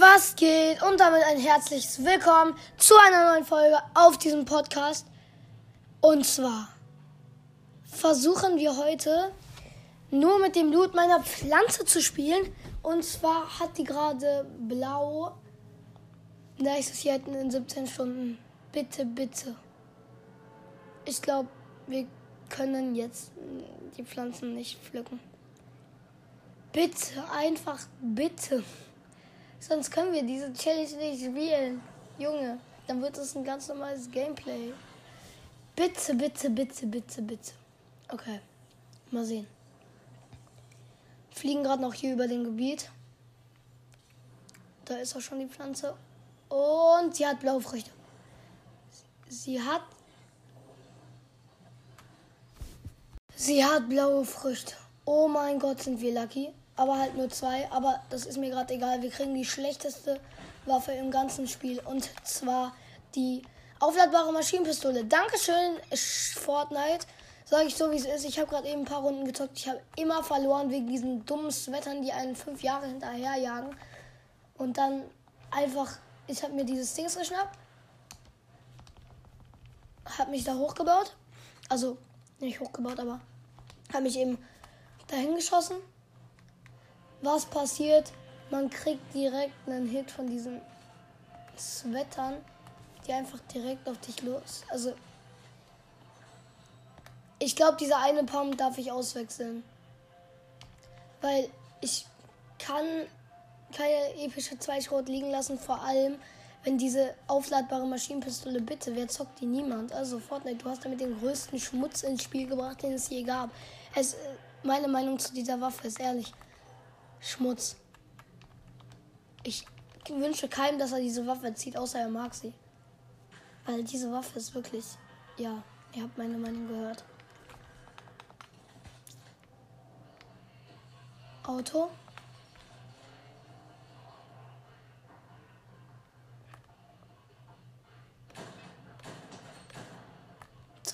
Was geht? Und damit ein herzliches Willkommen zu einer neuen Folge auf diesem Podcast. Und zwar versuchen wir heute nur mit dem Blut meiner Pflanze zu spielen. Und zwar hat die gerade blau. Nächstes Jahr in 17 Stunden. Bitte, bitte. Ich glaube, wir können jetzt die Pflanzen nicht pflücken. Bitte, einfach bitte. Sonst können wir diese Challenge nicht spielen. Junge, dann wird es ein ganz normales Gameplay. Bitte, bitte, bitte, bitte, bitte. Okay, mal sehen. Fliegen gerade noch hier über dem Gebiet. Da ist auch schon die Pflanze. Und sie hat blaue Früchte. Sie hat. Sie hat blaue Früchte. Oh mein Gott, sind wir lucky aber halt nur zwei. Aber das ist mir gerade egal. Wir kriegen die schlechteste Waffe im ganzen Spiel. Und zwar die aufladbare Maschinenpistole. Dankeschön, Fortnite. Sage ich so, wie es ist. Ich habe gerade eben ein paar Runden gezockt. Ich habe immer verloren wegen diesen dummen Sweatern, die einen fünf Jahre hinterherjagen. Und dann einfach, ich habe mir dieses Ding geschnappt. Habe mich da hochgebaut. Also, nicht hochgebaut, aber habe mich eben dahin geschossen was passiert? Man kriegt direkt einen Hit von diesen Sweatern, die einfach direkt auf dich los. Also, ich glaube, dieser eine Pump darf ich auswechseln. Weil ich kann keine epische Zweischrot liegen lassen, vor allem wenn diese aufladbare Maschinenpistole bitte, wer zockt die niemand? Also Fortnite, du hast damit den größten Schmutz ins Spiel gebracht, den es je gab. Es, meine Meinung zu dieser Waffe ist ehrlich. Schmutz. Ich wünsche keinem, dass er diese Waffe zieht, außer er mag sie. Weil diese Waffe ist wirklich. Ja, ihr habt meine Meinung gehört. Auto.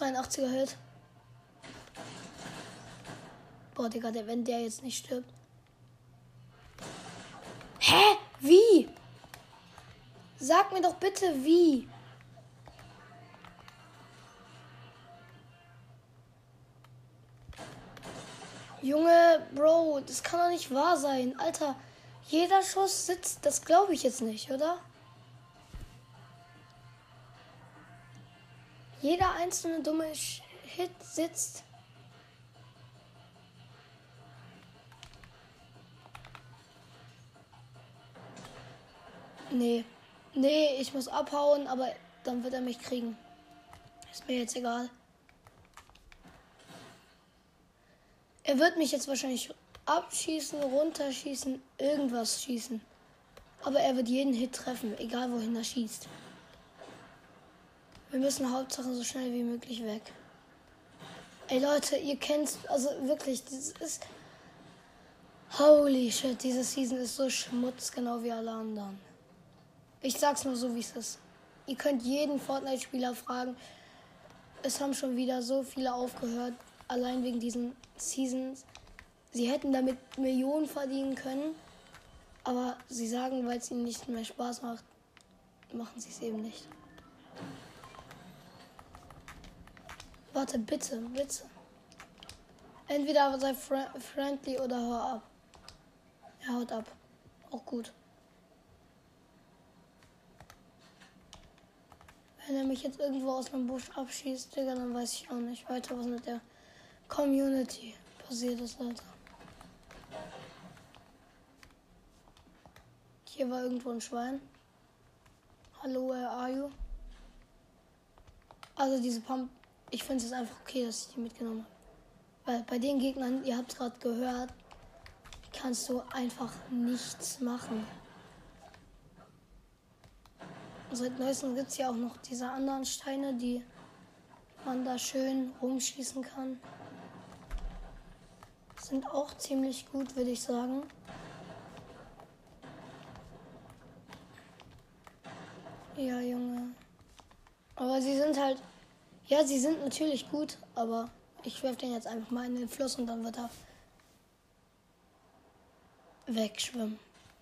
er Hit. Boah, Digga, wenn der jetzt nicht stirbt. Hä? Wie? Sag mir doch bitte wie. Junge, Bro, das kann doch nicht wahr sein. Alter, jeder Schuss sitzt. Das glaube ich jetzt nicht, oder? Jeder einzelne dumme Hit sitzt. Nee. Nee, ich muss abhauen, aber dann wird er mich kriegen. Ist mir jetzt egal. Er wird mich jetzt wahrscheinlich abschießen, runterschießen, irgendwas schießen. Aber er wird jeden Hit treffen, egal wohin er schießt. Wir müssen Hauptsache so schnell wie möglich weg. Ey Leute, ihr kennt, also wirklich, das ist. Holy shit, diese Season ist so schmutz, genau wie alle anderen. Ich sag's nur so, wie es ist. Ihr könnt jeden Fortnite-Spieler fragen. Es haben schon wieder so viele aufgehört, allein wegen diesen Seasons. Sie hätten damit Millionen verdienen können, aber sie sagen, weil es ihnen nicht mehr Spaß macht, machen sie es eben nicht. Warte, bitte, bitte. Entweder sei friendly oder hör ab. Er haut ab. Auch gut. Wenn er mich jetzt irgendwo aus einem Busch abschießt, Digga, dann weiß ich auch nicht weiter, was mit der Community passiert ist, Alter. Hier war irgendwo ein Schwein. Hallo, where are you? Also diese Pump, ich finde es einfach okay, dass ich die mitgenommen habe. Weil bei den Gegnern, ihr habt es gerade gehört, kannst du einfach nichts machen. Seit neuestem gibt es ja auch noch diese anderen Steine, die man da schön rumschießen kann. Sind auch ziemlich gut, würde ich sagen. Ja, Junge. Aber sie sind halt. Ja, sie sind natürlich gut, aber ich werfe den jetzt einfach mal in den Fluss und dann wird er wegschwimmen.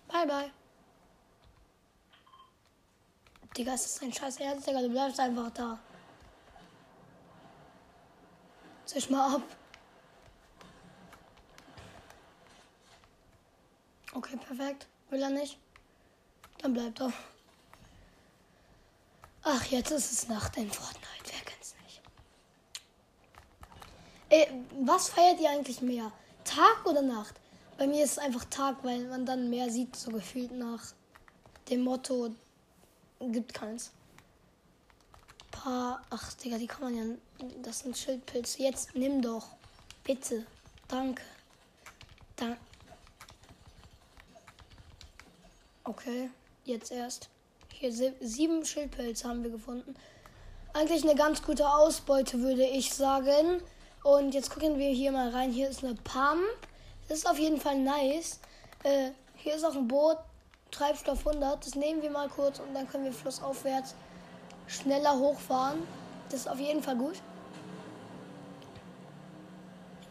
Bye, bye. Digga, ist das ein scheiß Ernst, Digga? Du bleibst einfach da. Zisch mal ab. Okay, perfekt. Will er nicht? Dann bleibt er. Ach, jetzt ist es Nacht in Fortnite. Wer kennt's nicht? Ey, was feiert ihr eigentlich mehr? Tag oder Nacht? Bei mir ist es einfach Tag, weil man dann mehr sieht, so gefühlt nach dem Motto gibt keins. Paar, ach Digga, die kann man ja, das sind Schildpilze. Jetzt nimm doch, bitte, danke, danke. Okay, jetzt erst. Hier sieben Schildpilze haben wir gefunden. Eigentlich eine ganz gute Ausbeute, würde ich sagen. Und jetzt gucken wir hier mal rein. Hier ist eine Pump. Das ist auf jeden Fall nice. Äh, hier ist auch ein Boot. Treibstoff 100. Das nehmen wir mal kurz und dann können wir flussaufwärts schneller hochfahren. Das ist auf jeden Fall gut.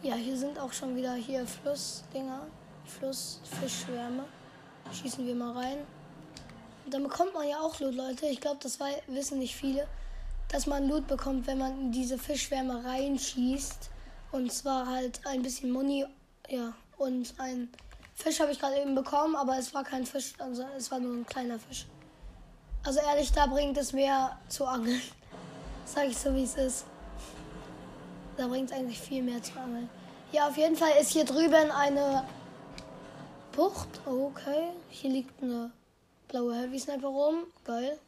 Ja, hier sind auch schon wieder hier Flussdinger. Flussfischschwärme. Schießen wir mal rein. Und dann bekommt man ja auch Loot, Leute. Ich glaube, das wissen nicht viele. Dass man Loot bekommt, wenn man in diese Fischschwärme reinschießt. Und zwar halt ein bisschen Money. Ja, und ein Fisch habe ich gerade eben bekommen, aber es war kein Fisch, also es war nur ein kleiner Fisch. Also ehrlich, da bringt es mehr zu angeln. Sag ich so, wie es ist. Da bringt es eigentlich viel mehr zu angeln. Ja, auf jeden Fall ist hier drüben eine Bucht. Okay. Hier liegt eine blaue Heavy Sniper rum. Geil.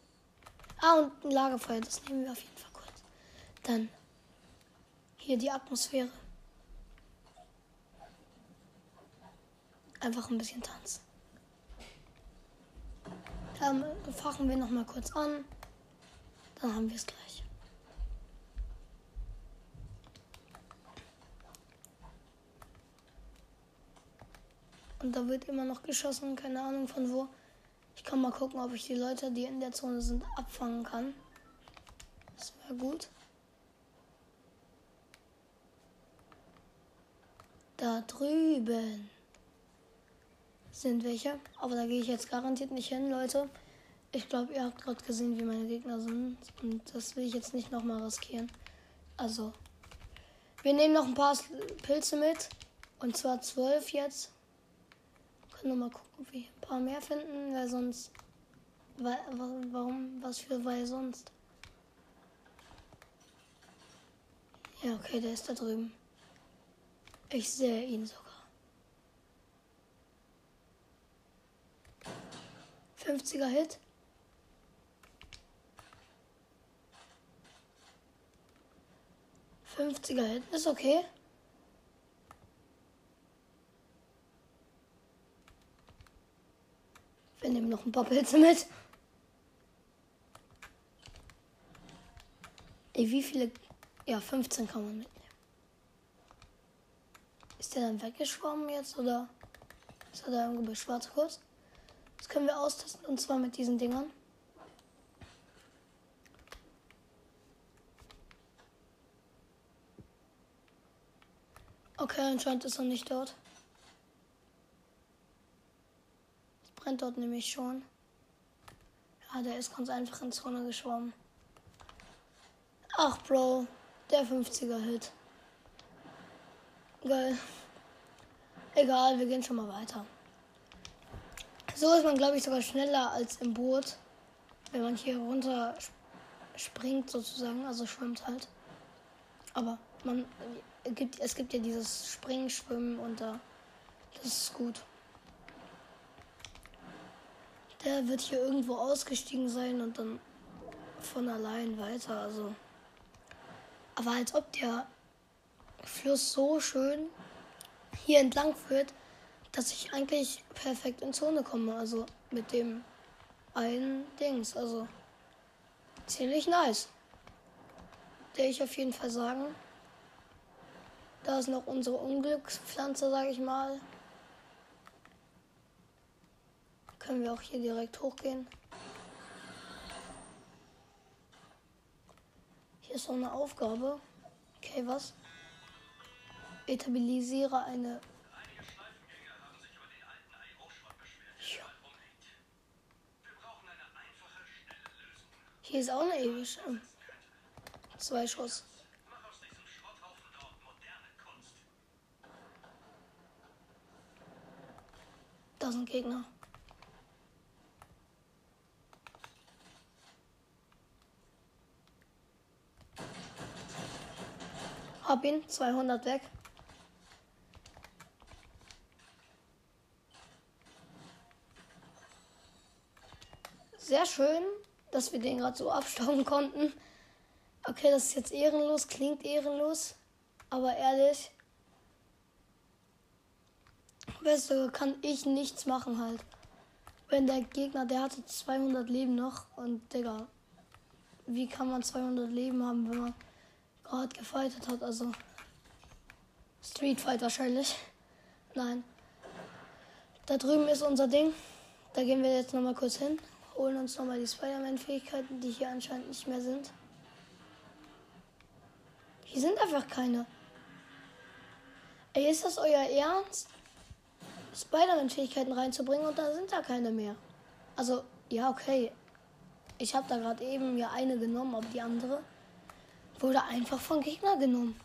Ah, und ein Lagerfeuer. Das nehmen wir auf jeden Fall kurz. Dann hier die Atmosphäre. Einfach ein bisschen tanzen. Dann fachen wir noch mal kurz an. Dann haben wir es gleich. Und da wird immer noch geschossen, keine Ahnung von wo. Ich kann mal gucken, ob ich die Leute, die in der Zone sind, abfangen kann. Das wäre gut. Da drüben sind welche. Aber da gehe ich jetzt garantiert nicht hin, Leute. Ich glaube, ihr habt gerade gesehen, wie meine Gegner sind. Und das will ich jetzt nicht nochmal riskieren. Also, wir nehmen noch ein paar Pilze mit. Und zwar zwölf jetzt. Können wir mal gucken, ob wir ein paar mehr finden, weil sonst. Weil, warum? Was für weil sonst? Ja, okay, der ist da drüben. Ich sehe ihn sogar. 50er Hit. Fünfziger Hit ist okay. Wir nehmen noch ein paar Pilze mit. Ey, wie viele? Ja, 15 kann man mitnehmen. Ist der dann weggeschwommen jetzt oder ist er da irgendwo bei schwarz kurz? Das können wir austesten und zwar mit diesen Dingern. Okay, anscheinend ist er nicht dort. brennt dort nämlich schon. Ja, der ist ganz einfach in Zone geschwommen. Ach, Bro, der 50er-Hit. Geil. Egal, wir gehen schon mal weiter. So ist man, glaube ich, sogar schneller als im Boot, wenn man hier runter springt sozusagen, also schwimmt halt. Aber man gibt, es gibt ja dieses Springen, Schwimmen und da, das ist gut. Der wird hier irgendwo ausgestiegen sein und dann von allein weiter. Also. Aber als ob der Fluss so schön hier entlang führt, dass ich eigentlich perfekt in Zone komme. Also mit dem einen Dings. Also ziemlich nice. Der ich auf jeden Fall sagen. Da ist noch unsere Unglückspflanze, sag ich mal. Können wir auch hier direkt hochgehen. Hier ist so eine Aufgabe. Okay, was? Etabilisiere eine. Hier ist auch eine epische. Zwei Schuss. Da sind Gegner. Hab ihn, 200 weg. Sehr schön, dass wir den gerade so abstauben konnten. Okay, das ist jetzt ehrenlos, klingt ehrenlos, aber ehrlich, weißt du, kann ich nichts machen halt. Wenn der Gegner, der hatte 200 Leben noch und Digga, wie kann man 200 Leben haben, wenn man gerade gefightet hat? Also Street Fight wahrscheinlich. Nein. Da drüben ist unser Ding. Da gehen wir jetzt nochmal kurz hin holen uns nochmal die Spider-Man-Fähigkeiten, die hier anscheinend nicht mehr sind. Hier sind einfach keine. Ey, ist das euer Ernst? Spider-Man-Fähigkeiten reinzubringen und dann sind da keine mehr. Also, ja, okay. Ich habe da gerade eben mir eine genommen, aber die andere wurde einfach von Gegner genommen.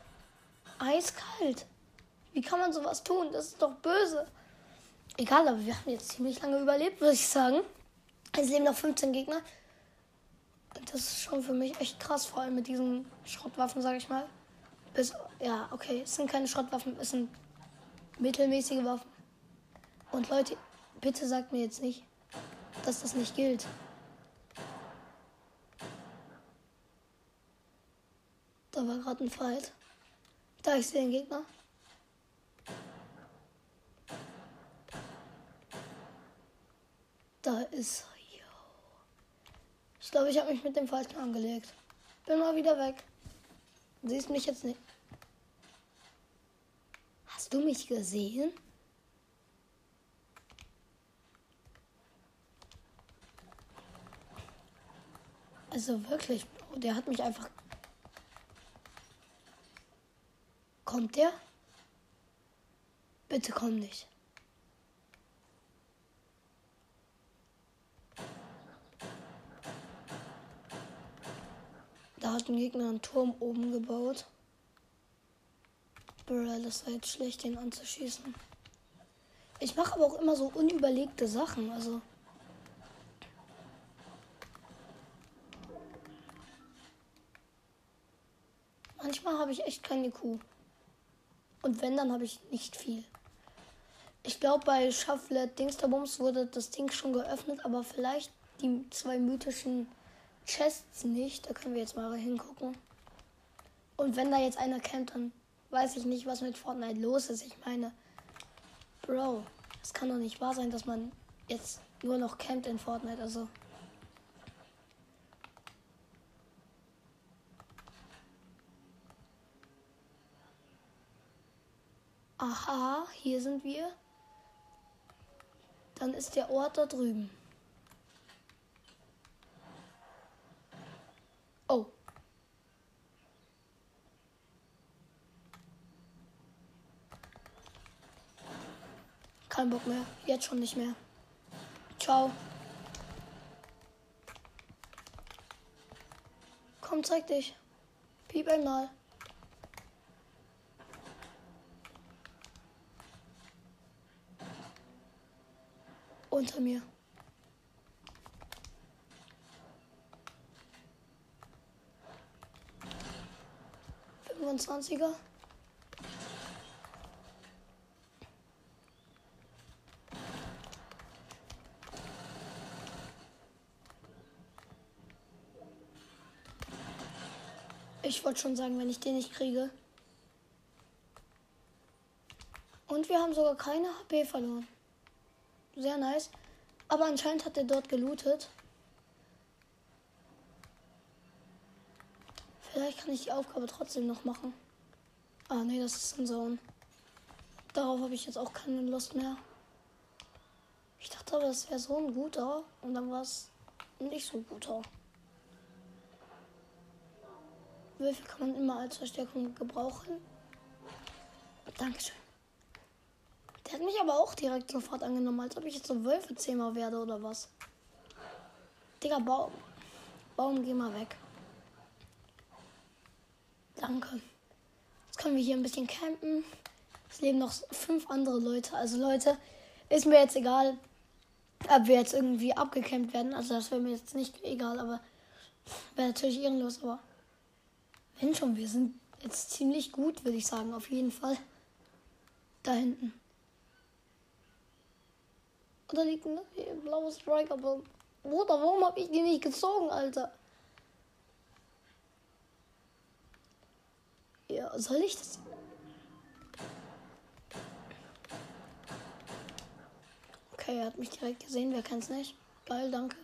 Eiskalt. Wie kann man sowas tun? Das ist doch böse. Egal, aber wir haben jetzt ziemlich lange überlebt, würde ich sagen. Es leben noch 15 Gegner. Das ist schon für mich echt krass, vor allem mit diesen Schrottwaffen, sage ich mal. Bis, ja, okay, es sind keine Schrottwaffen, es sind mittelmäßige Waffen. Und Leute, bitte sagt mir jetzt nicht, dass das nicht gilt. Da war gerade ein Fight. Da ich sehe den Gegner. Da ist ich glaube, ich habe mich mit dem Falschen angelegt. Bin mal wieder weg. Siehst mich jetzt nicht. Hast du mich gesehen? Also wirklich, der hat mich einfach. Kommt der? Bitte komm nicht. Hat ein Gegner einen Turm oben gebaut. Bruh, das war jetzt schlecht, den anzuschießen. Ich mache aber auch immer so unüberlegte Sachen, also. Manchmal habe ich echt keine Kuh. Und wenn, dann habe ich nicht viel. Ich glaube, bei Shufflet Dingsterbums wurde das Ding schon geöffnet, aber vielleicht die zwei mythischen Chests nicht. Da können wir jetzt mal hingucken. Und wenn da jetzt einer kennt, dann weiß ich nicht, was mit Fortnite los ist. Ich meine, Bro, es kann doch nicht wahr sein, dass man jetzt nur noch campt in Fortnite. Also. Aha, hier sind wir. Dann ist der Ort da drüben. Oh. Kein Bock mehr. Jetzt schon nicht mehr. Ciao. Komm, zeig dich. Piep einmal. Unter mir. 25er. Ich wollte schon sagen, wenn ich den nicht kriege. Und wir haben sogar keine HP verloren. Sehr nice. Aber anscheinend hat er dort gelootet. Vielleicht kann ich die Aufgabe trotzdem noch machen. Ah, nee, das ist ein Zone. Darauf habe ich jetzt auch keine Lust mehr. Ich dachte aber, das wäre so ein guter. Und dann war es nicht so guter. Würfel kann man immer als Verstärkung gebrauchen. Dankeschön. Der hat mich aber auch direkt sofort angenommen, als ob ich jetzt so Wölfe-Zehmer werde oder was. Digga, Baum. Baum, geh mal weg. Danke. Jetzt können wir hier ein bisschen campen. Es leben noch fünf andere Leute. Also Leute, ist mir jetzt egal, ob wir jetzt irgendwie abgecampt werden. Also das wäre mir jetzt nicht egal, aber wäre natürlich ehrenlos. Aber wenn schon, wir sind jetzt ziemlich gut, würde ich sagen, auf jeden Fall. Da hinten. Da liegt ein blaues Striker. Bruder, warum habe ich die nicht gezogen, Alter? Ja, soll ich das? Okay, er hat mich direkt gesehen. Wer kennt's nicht? Geil, danke.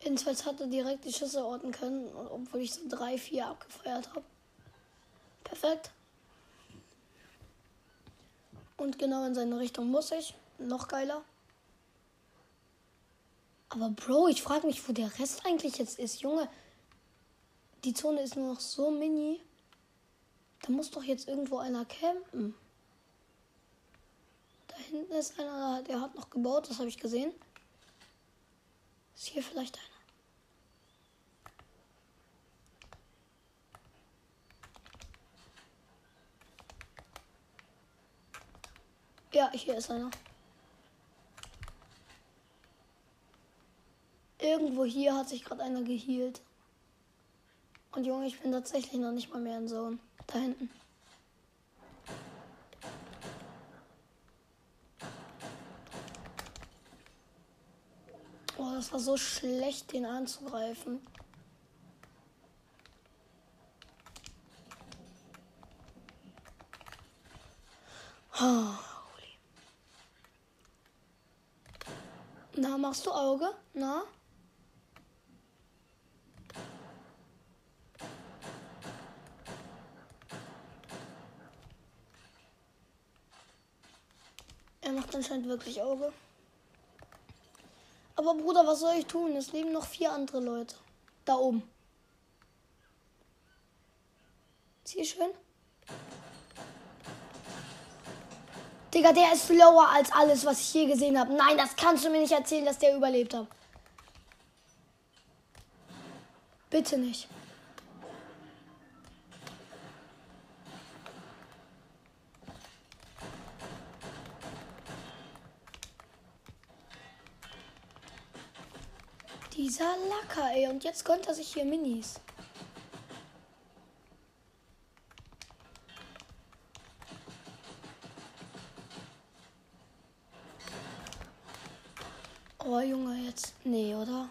Jedenfalls hat er direkt die Schüsse orten können, obwohl ich so drei, vier abgefeuert habe. Perfekt. Und genau in seine Richtung muss ich. Noch geiler. Aber Bro, ich frage mich, wo der Rest eigentlich jetzt ist. Junge, die Zone ist nur noch so mini. Da muss doch jetzt irgendwo einer campen. Da hinten ist einer, der hat noch gebaut, das habe ich gesehen. Ist hier vielleicht einer? Ja, hier ist einer. Irgendwo hier hat sich gerade einer gehealt. Und Junge, ich bin tatsächlich noch nicht mal mehr in Zone. Da hinten. Oh, das war so schlecht, den anzugreifen. Oh. Na, machst du Auge? Na? Er macht anscheinend wirklich Auge. Aber Bruder, was soll ich tun? Es leben noch vier andere Leute. Da oben. Zieh schön. Digga, der ist slower als alles, was ich je gesehen habe. Nein, das kannst du mir nicht erzählen, dass der überlebt hat. Bitte nicht. Dieser Lacker, ey. Und jetzt gönnt er sich hier Minis. Oh, Junge, jetzt. Nee, oder?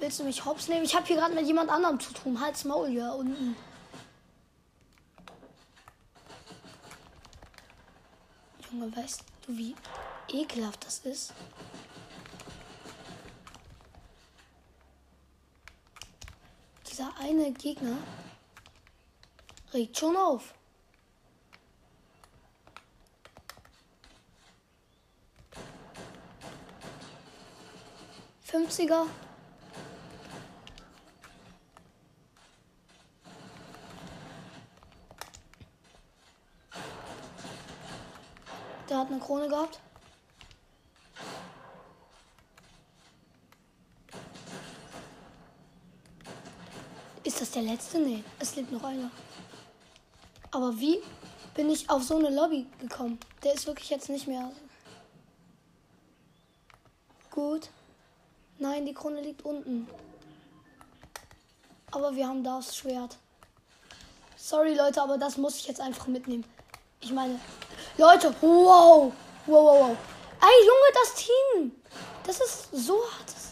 Willst du mich hops nehmen? Ich habe hier gerade mit jemand anderem zu tun. Halt's Maul hier unten. Junge, weißt du, wie ekelhaft das ist? Dieser eine Gegner regt schon auf. 50er. Der hat eine Krone gehabt. Der letzte? Nee, es lebt noch einer. Aber wie bin ich auf so eine Lobby gekommen? Der ist wirklich jetzt nicht mehr. Gut. Nein, die Krone liegt unten. Aber wir haben das Schwert. Sorry, Leute, aber das muss ich jetzt einfach mitnehmen. Ich meine, Leute, wow. Wow, wow, wow. Ey, Junge, das Team. Das ist so hart.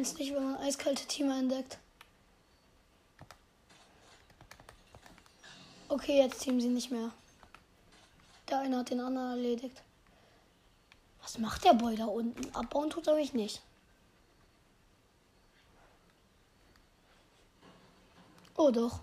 Es nicht, wenn man eiskalte Teamer entdeckt? Okay, jetzt teamen sie nicht mehr. Der eine hat den anderen erledigt. Was macht der Boy da unten? Abbauen tut er mich nicht. Oh doch.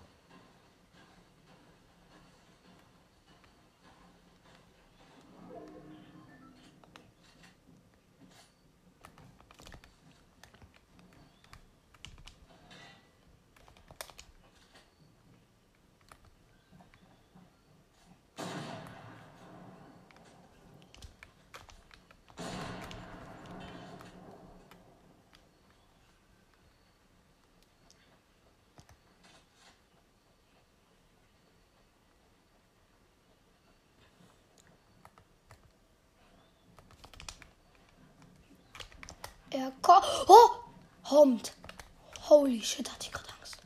Er kommt. Oh! Kommt. Holy shit, hatte ich gerade Angst.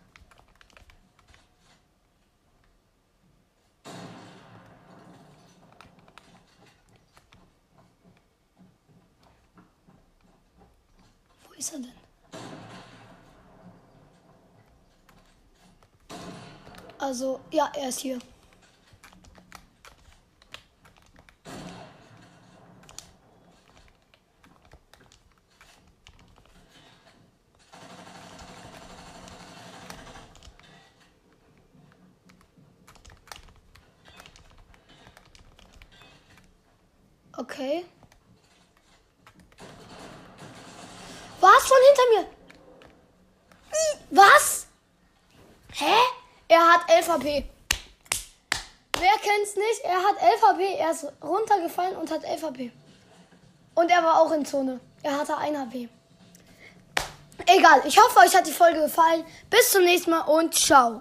Wo ist er denn? Also, ja, er ist hier. Okay. Was von hinter mir? Was? Hä? Er hat 11 HP. Wer kennt's nicht? Er hat 11 HP. Er ist runtergefallen und hat 11 HP. Und er war auch in Zone. Er hatte 1 HP. Egal. Ich hoffe, euch hat die Folge gefallen. Bis zum nächsten Mal und ciao.